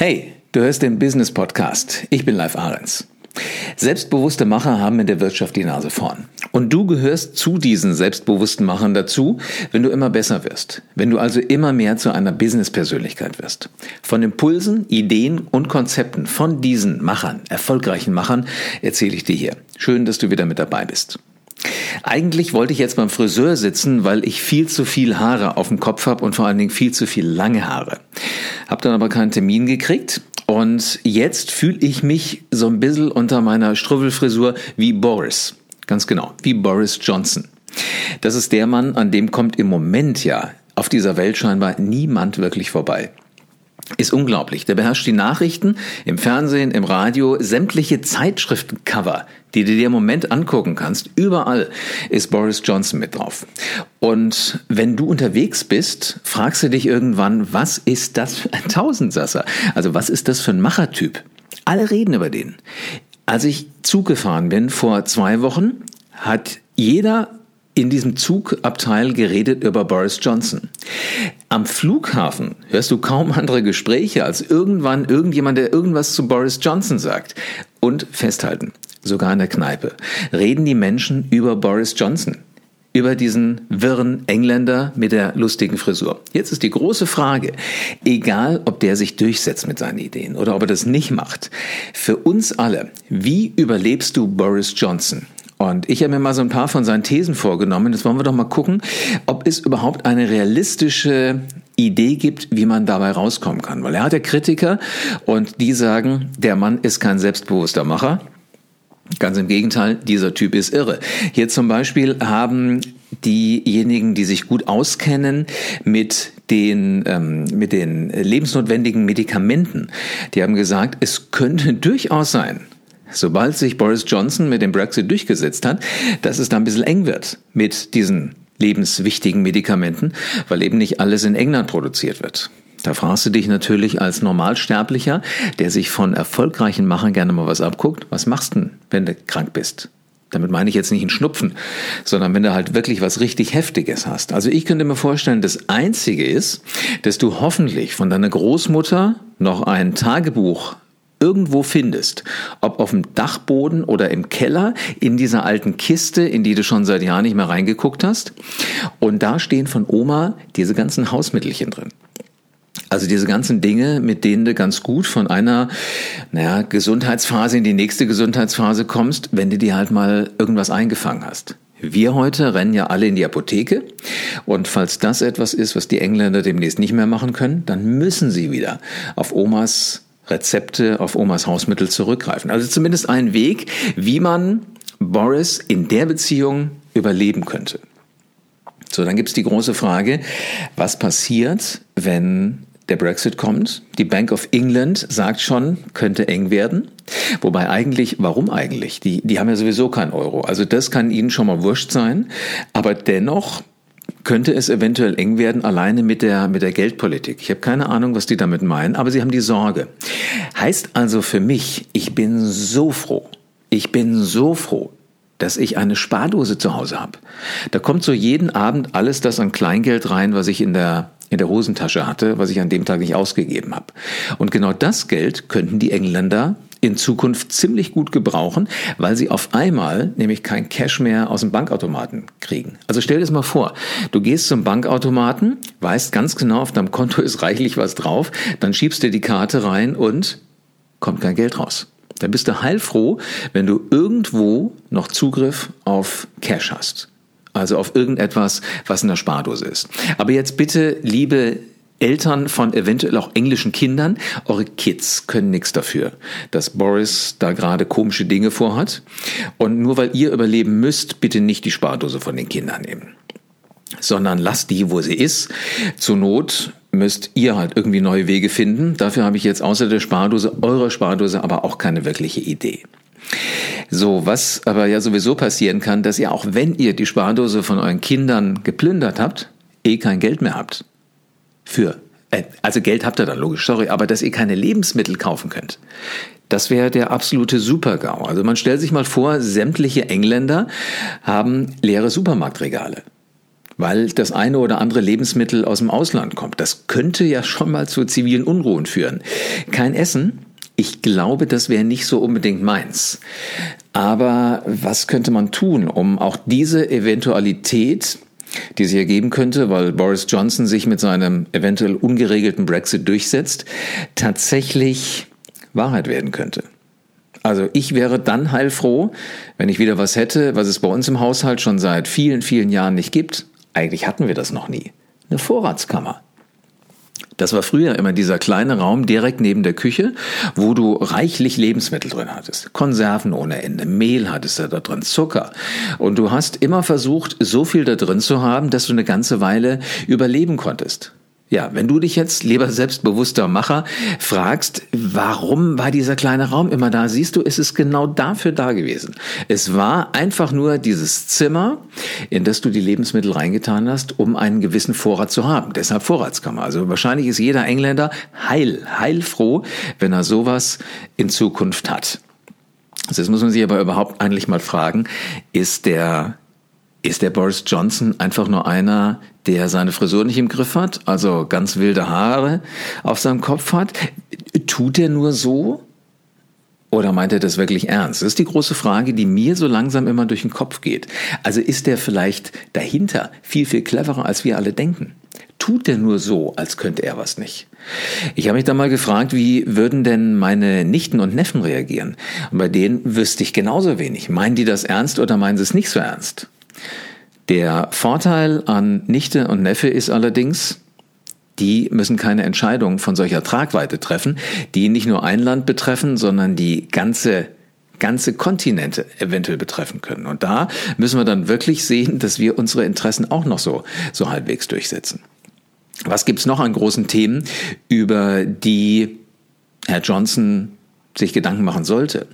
Hey, du hörst den Business Podcast. Ich bin Live Ahrens. Selbstbewusste Macher haben in der Wirtschaft die Nase vorn. Und du gehörst zu diesen selbstbewussten Machern dazu, wenn du immer besser wirst. Wenn du also immer mehr zu einer Business-Persönlichkeit wirst. Von Impulsen, Ideen und Konzepten von diesen Machern, erfolgreichen Machern, erzähle ich dir hier. Schön, dass du wieder mit dabei bist. Eigentlich wollte ich jetzt beim Friseur sitzen, weil ich viel zu viel Haare auf dem Kopf habe und vor allen Dingen viel zu viel lange Haare. Hab dann aber keinen Termin gekriegt und jetzt fühle ich mich so ein bisschen unter meiner Struwwelfrisur wie Boris. Ganz genau, wie Boris Johnson. Das ist der Mann, an dem kommt im Moment ja auf dieser Welt scheinbar niemand wirklich vorbei. Ist unglaublich. Der beherrscht die Nachrichten im Fernsehen, im Radio, sämtliche Zeitschriftencover, die du dir im Moment angucken kannst. Überall ist Boris Johnson mit drauf. Und wenn du unterwegs bist, fragst du dich irgendwann, was ist das für ein Tausendsasser? Also was ist das für ein Machertyp? Alle reden über den. Als ich Zug gefahren bin vor zwei Wochen, hat jeder in diesem Zugabteil geredet über Boris Johnson. Am Flughafen hörst du kaum andere Gespräche als irgendwann irgendjemand, der irgendwas zu Boris Johnson sagt. Und festhalten, sogar in der Kneipe, reden die Menschen über Boris Johnson. Über diesen wirren Engländer mit der lustigen Frisur. Jetzt ist die große Frage, egal ob der sich durchsetzt mit seinen Ideen oder ob er das nicht macht, für uns alle, wie überlebst du Boris Johnson? Und ich habe mir mal so ein paar von seinen Thesen vorgenommen. Jetzt wollen wir doch mal gucken, ob es überhaupt eine realistische Idee gibt, wie man dabei rauskommen kann. Weil er hat ja Kritiker und die sagen, der Mann ist kein selbstbewusster Macher. Ganz im Gegenteil, dieser Typ ist irre. Hier zum Beispiel haben diejenigen, die sich gut auskennen mit den, ähm, mit den lebensnotwendigen Medikamenten, die haben gesagt, es könnte durchaus sein, sobald sich Boris Johnson mit dem Brexit durchgesetzt hat, dass es da ein bisschen eng wird mit diesen lebenswichtigen Medikamenten, weil eben nicht alles in England produziert wird. Da fragst du dich natürlich als Normalsterblicher, der sich von erfolgreichen Machern gerne mal was abguckt, was machst du denn, wenn du krank bist? Damit meine ich jetzt nicht einen Schnupfen, sondern wenn du halt wirklich was richtig Heftiges hast. Also ich könnte mir vorstellen, das Einzige ist, dass du hoffentlich von deiner Großmutter noch ein Tagebuch irgendwo findest, ob auf dem Dachboden oder im Keller, in dieser alten Kiste, in die du schon seit Jahren nicht mehr reingeguckt hast. Und da stehen von Oma diese ganzen Hausmittelchen drin. Also diese ganzen Dinge, mit denen du ganz gut von einer naja, Gesundheitsphase in die nächste Gesundheitsphase kommst, wenn du dir halt mal irgendwas eingefangen hast. Wir heute rennen ja alle in die Apotheke und falls das etwas ist, was die Engländer demnächst nicht mehr machen können, dann müssen sie wieder auf Omas Rezepte auf Omas Hausmittel zurückgreifen. Also zumindest ein Weg, wie man Boris in der Beziehung überleben könnte. So, dann gibt's die große Frage, was passiert, wenn der Brexit kommt? Die Bank of England sagt schon, könnte eng werden. Wobei eigentlich, warum eigentlich? Die, die haben ja sowieso kein Euro. Also das kann ihnen schon mal wurscht sein. Aber dennoch könnte es eventuell eng werden, alleine mit der, mit der Geldpolitik. Ich habe keine Ahnung, was die damit meinen, aber sie haben die Sorge. Heißt also für mich, ich bin so froh, ich bin so froh, dass ich eine Spardose zu Hause habe. Da kommt so jeden Abend alles das an Kleingeld rein, was ich in der in der Hosentasche hatte, was ich an dem Tag nicht ausgegeben habe. Und genau das Geld könnten die Engländer in Zukunft ziemlich gut gebrauchen, weil sie auf einmal nämlich kein Cash mehr aus dem Bankautomaten kriegen. Also stell dir das mal vor, du gehst zum Bankautomaten, weißt ganz genau, auf deinem Konto ist reichlich was drauf, dann schiebst du die Karte rein und kommt kein Geld raus. Dann bist du heilfroh, wenn du irgendwo noch Zugriff auf Cash hast. Also auf irgendetwas, was in der Spardose ist. Aber jetzt bitte, liebe Eltern von eventuell auch englischen Kindern, eure Kids können nichts dafür, dass Boris da gerade komische Dinge vorhat. Und nur weil ihr überleben müsst, bitte nicht die Spardose von den Kindern nehmen, sondern lasst die, wo sie ist. Zur Not müsst ihr halt irgendwie neue Wege finden. Dafür habe ich jetzt außer der Spardose, eurer Spardose, aber auch keine wirkliche Idee. So, was aber ja sowieso passieren kann, dass ihr auch wenn ihr die Spardose von euren Kindern geplündert habt, eh kein Geld mehr habt für. Äh, also Geld habt ihr dann logisch, sorry, aber dass ihr keine Lebensmittel kaufen könnt. Das wäre der absolute Supergau. Also man stellt sich mal vor, sämtliche Engländer haben leere Supermarktregale. weil das eine oder andere Lebensmittel aus dem Ausland kommt. Das könnte ja schon mal zu zivilen Unruhen führen. Kein Essen, ich glaube, das wäre nicht so unbedingt meins. Aber was könnte man tun, um auch diese Eventualität, die sich ergeben könnte, weil Boris Johnson sich mit seinem eventuell ungeregelten Brexit durchsetzt, tatsächlich Wahrheit werden könnte? Also ich wäre dann heilfroh, wenn ich wieder was hätte, was es bei uns im Haushalt schon seit vielen, vielen Jahren nicht gibt, eigentlich hatten wir das noch nie. Eine Vorratskammer. Das war früher immer dieser kleine Raum direkt neben der Küche, wo du reichlich Lebensmittel drin hattest. Konserven ohne Ende, Mehl hattest du da drin, Zucker. Und du hast immer versucht, so viel da drin zu haben, dass du eine ganze Weile überleben konntest. Ja, wenn du dich jetzt, lieber selbstbewusster Macher, fragst, warum war dieser kleine Raum immer da, siehst du, es ist genau dafür da gewesen. Es war einfach nur dieses Zimmer, in das du die Lebensmittel reingetan hast, um einen gewissen Vorrat zu haben. Deshalb Vorratskammer. Also wahrscheinlich ist jeder Engländer heil, heilfroh, wenn er sowas in Zukunft hat. Also jetzt muss man sich aber überhaupt eigentlich mal fragen, ist der ist der Boris Johnson einfach nur einer, der seine Frisur nicht im Griff hat, also ganz wilde Haare auf seinem Kopf hat? Tut er nur so? Oder meint er das wirklich ernst? Das ist die große Frage, die mir so langsam immer durch den Kopf geht. Also ist er vielleicht dahinter viel, viel cleverer, als wir alle denken? Tut er nur so, als könnte er was nicht? Ich habe mich da mal gefragt, wie würden denn meine Nichten und Neffen reagieren? Und bei denen wüsste ich genauso wenig. Meinen die das ernst oder meinen sie es nicht so ernst? Der Vorteil an Nichte und Neffe ist allerdings, die müssen keine Entscheidung von solcher Tragweite treffen, die nicht nur ein Land betreffen, sondern die ganze ganze Kontinente eventuell betreffen können. Und da müssen wir dann wirklich sehen, dass wir unsere Interessen auch noch so, so halbwegs durchsetzen. Was gibt's noch an großen Themen, über die Herr Johnson sich Gedanken machen sollte.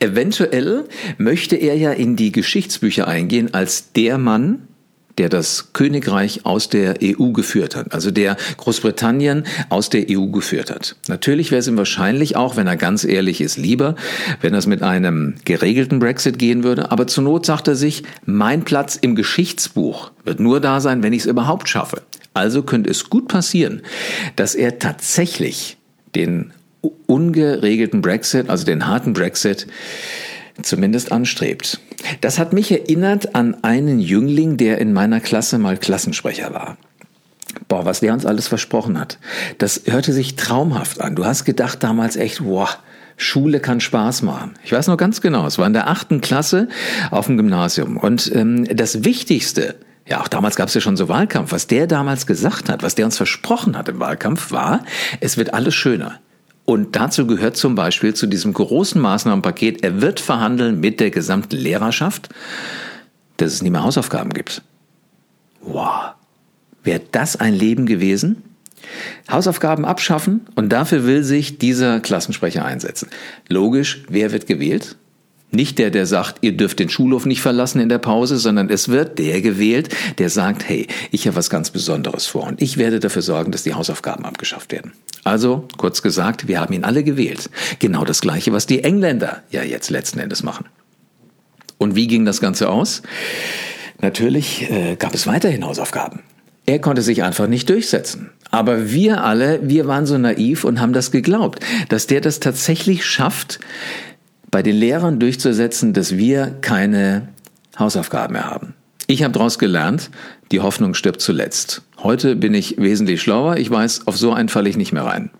Eventuell möchte er ja in die Geschichtsbücher eingehen als der Mann, der das Königreich aus der EU geführt hat, also der Großbritannien aus der EU geführt hat. Natürlich wäre es ihm wahrscheinlich auch, wenn er ganz ehrlich ist, lieber, wenn es mit einem geregelten Brexit gehen würde, aber zur Not sagt er sich, mein Platz im Geschichtsbuch wird nur da sein, wenn ich es überhaupt schaffe. Also könnte es gut passieren, dass er tatsächlich den ungeregelten Brexit, also den harten Brexit, zumindest anstrebt. Das hat mich erinnert an einen Jüngling, der in meiner Klasse mal Klassensprecher war. Boah, was der uns alles versprochen hat. Das hörte sich traumhaft an. Du hast gedacht damals echt, wow, Schule kann Spaß machen. Ich weiß noch ganz genau, es war in der achten Klasse auf dem Gymnasium. Und ähm, das Wichtigste, ja, auch damals gab es ja schon so Wahlkampf, was der damals gesagt hat, was der uns versprochen hat im Wahlkampf, war, es wird alles schöner. Und dazu gehört zum Beispiel zu diesem großen Maßnahmenpaket, er wird verhandeln mit der gesamten Lehrerschaft, dass es nie mehr Hausaufgaben gibt. Wow. Wäre das ein Leben gewesen? Hausaufgaben abschaffen und dafür will sich dieser Klassensprecher einsetzen. Logisch, wer wird gewählt? Nicht der, der sagt, ihr dürft den Schulhof nicht verlassen in der Pause, sondern es wird der gewählt, der sagt, hey, ich habe was ganz Besonderes vor und ich werde dafür sorgen, dass die Hausaufgaben abgeschafft werden. Also, kurz gesagt, wir haben ihn alle gewählt. Genau das Gleiche, was die Engländer ja jetzt letzten Endes machen. Und wie ging das Ganze aus? Natürlich äh, gab es weiterhin Hausaufgaben. Er konnte sich einfach nicht durchsetzen. Aber wir alle, wir waren so naiv und haben das geglaubt, dass der das tatsächlich schafft, bei den Lehrern durchzusetzen, dass wir keine Hausaufgaben mehr haben. Ich habe daraus gelernt, die Hoffnung stirbt zuletzt. Heute bin ich wesentlich schlauer. Ich weiß, auf so einen falle ich nicht mehr rein.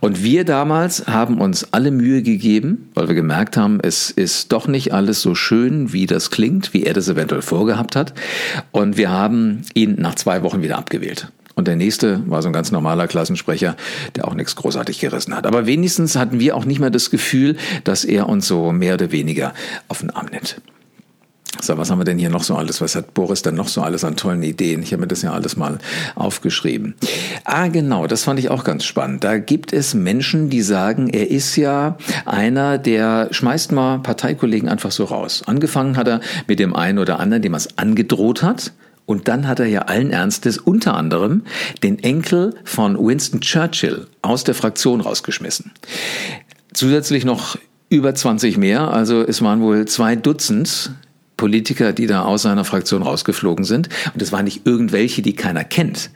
Und wir damals haben uns alle Mühe gegeben, weil wir gemerkt haben, es ist doch nicht alles so schön, wie das klingt, wie er das eventuell vorgehabt hat. Und wir haben ihn nach zwei Wochen wieder abgewählt. Und der nächste war so ein ganz normaler Klassensprecher, der auch nichts großartig gerissen hat. Aber wenigstens hatten wir auch nicht mehr das Gefühl, dass er uns so mehr oder weniger auf den Arm nimmt. So, was haben wir denn hier noch so alles? Was hat Boris denn noch so alles an tollen Ideen? Ich habe mir das ja alles mal aufgeschrieben. Ah, genau, das fand ich auch ganz spannend. Da gibt es Menschen, die sagen, er ist ja einer, der schmeißt mal Parteikollegen einfach so raus. Angefangen hat er mit dem einen oder anderen, dem er es angedroht hat. Und dann hat er ja allen Ernstes unter anderem den Enkel von Winston Churchill aus der Fraktion rausgeschmissen. Zusätzlich noch über 20 mehr, also es waren wohl zwei Dutzend Politiker, die da aus seiner Fraktion rausgeflogen sind. Und es waren nicht irgendwelche, die keiner kennt.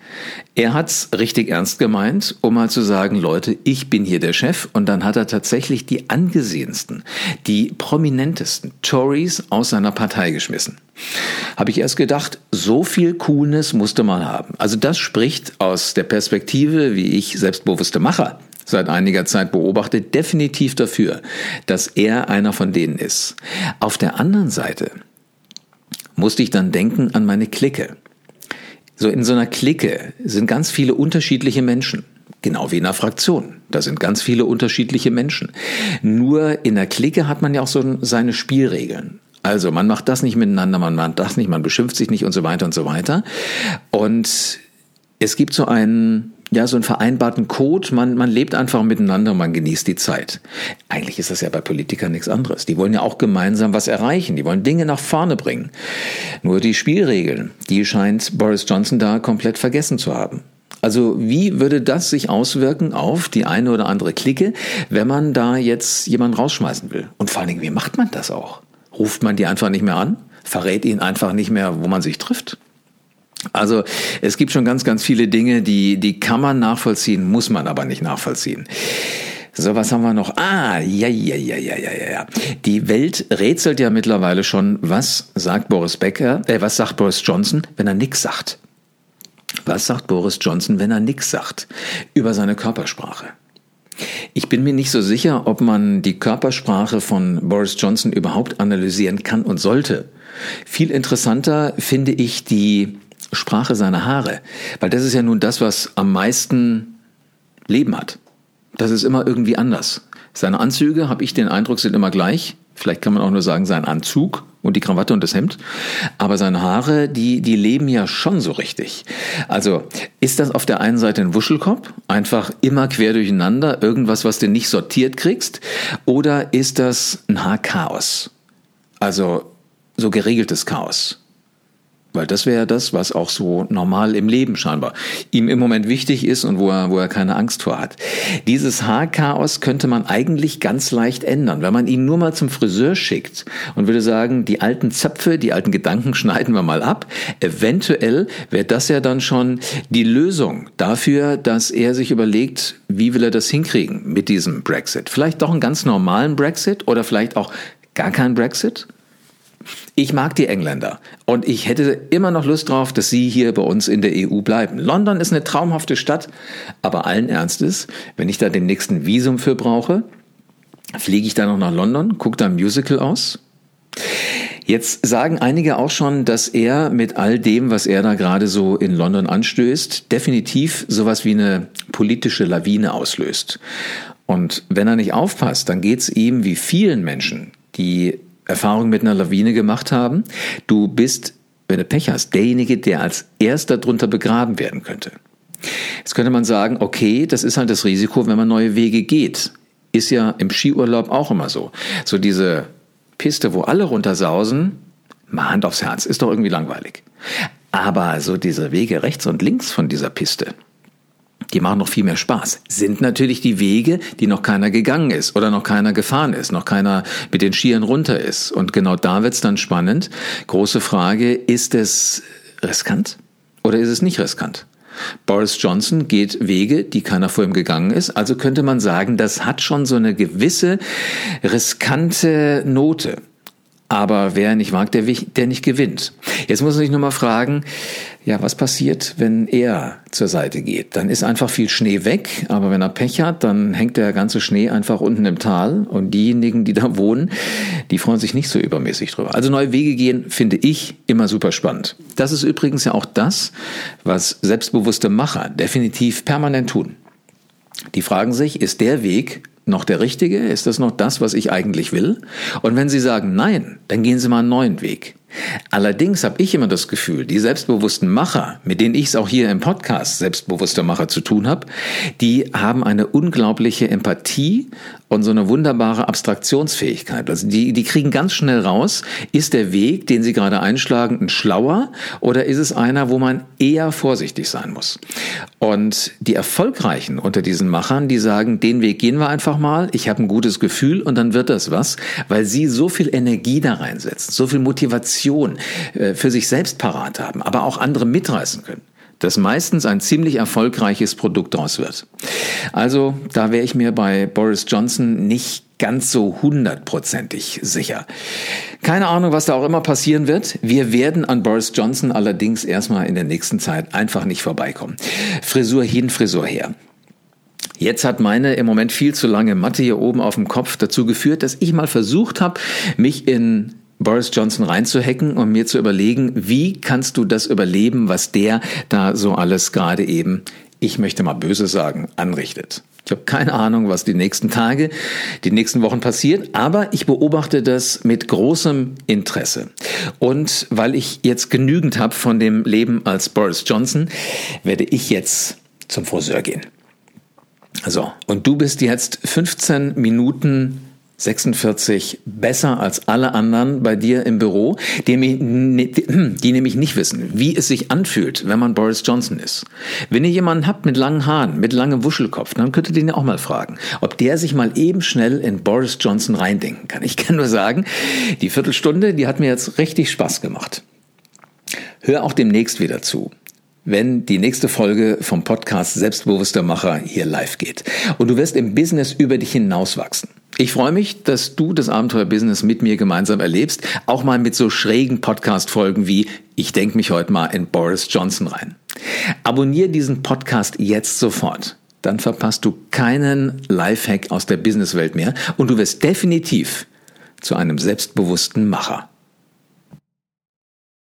Er hat's richtig ernst gemeint, um mal zu sagen, Leute, ich bin hier der Chef. Und dann hat er tatsächlich die angesehensten, die prominentesten Tories aus seiner Partei geschmissen. Habe ich erst gedacht, so viel Coolness musste man haben. Also das spricht aus der Perspektive, wie ich selbstbewusste Macher seit einiger Zeit beobachte, definitiv dafür, dass er einer von denen ist. Auf der anderen Seite musste ich dann denken an meine Clique. So in so einer Clique sind ganz viele unterschiedliche Menschen. Genau wie in einer Fraktion. Da sind ganz viele unterschiedliche Menschen. Nur in der Clique hat man ja auch so seine Spielregeln. Also man macht das nicht miteinander, man macht das nicht, man beschimpft sich nicht und so weiter und so weiter. Und es gibt so einen ja, so einen vereinbarten Code. Man, man lebt einfach miteinander man genießt die Zeit. Eigentlich ist das ja bei Politikern nichts anderes. Die wollen ja auch gemeinsam was erreichen. Die wollen Dinge nach vorne bringen. Nur die Spielregeln, die scheint Boris Johnson da komplett vergessen zu haben. Also wie würde das sich auswirken auf die eine oder andere Clique, wenn man da jetzt jemanden rausschmeißen will? Und vor allen Dingen, wie macht man das auch? Ruft man die einfach nicht mehr an? Verrät ihnen einfach nicht mehr, wo man sich trifft? Also es gibt schon ganz, ganz viele Dinge, die, die kann man nachvollziehen, muss man aber nicht nachvollziehen. So, was haben wir noch? Ah, ja, ja, ja, ja, ja, ja. Die Welt rätselt ja mittlerweile schon, was sagt Boris Becker, äh, was sagt Boris Johnson, wenn er nix sagt? Was sagt Boris Johnson, wenn er nix sagt über seine Körpersprache? Ich bin mir nicht so sicher, ob man die Körpersprache von Boris Johnson überhaupt analysieren kann und sollte. Viel interessanter finde ich die Sprache seiner Haare. Weil das ist ja nun das, was am meisten Leben hat. Das ist immer irgendwie anders. Seine Anzüge, habe ich den Eindruck, sind immer gleich. Vielleicht kann man auch nur sagen, sein Anzug und die Krawatte und das Hemd. Aber seine Haare, die, die leben ja schon so richtig. Also, ist das auf der einen Seite ein Wuschelkopf? Einfach immer quer durcheinander, irgendwas, was du nicht sortiert kriegst? Oder ist das ein Haarchaos? Also, so geregeltes Chaos? Weil das wäre das, was auch so normal im Leben scheinbar ihm im Moment wichtig ist und wo er, wo er keine Angst vor hat. Dieses Haarchaos könnte man eigentlich ganz leicht ändern, wenn man ihn nur mal zum Friseur schickt und würde sagen, die alten Zöpfe, die alten Gedanken schneiden wir mal ab. Eventuell wäre das ja dann schon die Lösung dafür, dass er sich überlegt, wie will er das hinkriegen mit diesem Brexit. Vielleicht doch einen ganz normalen Brexit oder vielleicht auch gar keinen Brexit. Ich mag die Engländer und ich hätte immer noch Lust drauf, dass sie hier bei uns in der EU bleiben. London ist eine traumhafte Stadt, aber allen Ernstes, wenn ich da den nächsten Visum für brauche, fliege ich da noch nach London, gucke da ein Musical aus. Jetzt sagen einige auch schon, dass er mit all dem, was er da gerade so in London anstößt, definitiv sowas wie eine politische Lawine auslöst. Und wenn er nicht aufpasst, dann geht's ihm wie vielen Menschen, die Erfahrung mit einer Lawine gemacht haben. Du bist, wenn du Pech hast, derjenige, der als erster drunter begraben werden könnte. Jetzt könnte man sagen, okay, das ist halt das Risiko, wenn man neue Wege geht. Ist ja im Skiurlaub auch immer so. So diese Piste, wo alle runtersausen, mal Hand aufs Herz, ist doch irgendwie langweilig. Aber so diese Wege rechts und links von dieser Piste, die machen noch viel mehr Spaß, sind natürlich die Wege, die noch keiner gegangen ist oder noch keiner gefahren ist, noch keiner mit den Skiern runter ist. Und genau da wird's dann spannend. Große Frage, ist es riskant oder ist es nicht riskant? Boris Johnson geht Wege, die keiner vor ihm gegangen ist. Also könnte man sagen, das hat schon so eine gewisse riskante Note. Aber wer nicht mag, der, der nicht gewinnt. Jetzt muss man sich nur mal fragen, ja, was passiert, wenn er zur Seite geht? Dann ist einfach viel Schnee weg, aber wenn er Pech hat, dann hängt der ganze Schnee einfach unten im Tal und diejenigen, die da wohnen, die freuen sich nicht so übermäßig drüber. Also neue Wege gehen finde ich immer super spannend. Das ist übrigens ja auch das, was selbstbewusste Macher definitiv permanent tun. Die fragen sich, ist der Weg noch der richtige? Ist das noch das, was ich eigentlich will? Und wenn Sie sagen Nein, dann gehen Sie mal einen neuen Weg. Allerdings habe ich immer das Gefühl, die selbstbewussten Macher, mit denen ich es auch hier im Podcast selbstbewusster Macher zu tun habe, die haben eine unglaubliche Empathie und so eine wunderbare Abstraktionsfähigkeit. Also die, die kriegen ganz schnell raus, ist der Weg, den sie gerade einschlagen, ein schlauer oder ist es einer, wo man eher vorsichtig sein muss? Und die Erfolgreichen unter diesen Machern, die sagen, den Weg gehen wir einfach mal, ich habe ein gutes Gefühl und dann wird das was, weil sie so viel Energie da reinsetzen, so viel Motivation äh, für sich selbst parat haben, aber auch andere mitreißen können dass meistens ein ziemlich erfolgreiches Produkt daraus wird. Also da wäre ich mir bei Boris Johnson nicht ganz so hundertprozentig sicher. Keine Ahnung, was da auch immer passieren wird. Wir werden an Boris Johnson allerdings erstmal in der nächsten Zeit einfach nicht vorbeikommen. Frisur hin, Frisur her. Jetzt hat meine im Moment viel zu lange Matte hier oben auf dem Kopf dazu geführt, dass ich mal versucht habe, mich in Boris Johnson reinzuhacken und mir zu überlegen, wie kannst du das überleben, was der da so alles gerade eben, ich möchte mal böse sagen, anrichtet. Ich habe keine Ahnung, was die nächsten Tage, die nächsten Wochen passiert, aber ich beobachte das mit großem Interesse. Und weil ich jetzt genügend habe von dem Leben als Boris Johnson, werde ich jetzt zum Friseur gehen. So, und du bist jetzt 15 Minuten 46 besser als alle anderen bei dir im Büro, die, die, nämlich nicht wissen, wie es sich anfühlt, wenn man Boris Johnson ist. Wenn ihr jemanden habt mit langen Haaren, mit langem Wuschelkopf, dann könnt ihr den auch mal fragen, ob der sich mal eben schnell in Boris Johnson reindenken kann. Ich kann nur sagen, die Viertelstunde, die hat mir jetzt richtig Spaß gemacht. Hör auch demnächst wieder zu wenn die nächste Folge vom Podcast Selbstbewusster Macher hier live geht. Und du wirst im Business über dich hinauswachsen. Ich freue mich, dass du das Abenteuer-Business mit mir gemeinsam erlebst, auch mal mit so schrägen Podcast-Folgen wie Ich denke mich heute mal in Boris Johnson rein. Abonnier diesen Podcast jetzt sofort. Dann verpasst du keinen Lifehack aus der Businesswelt mehr und du wirst definitiv zu einem selbstbewussten Macher.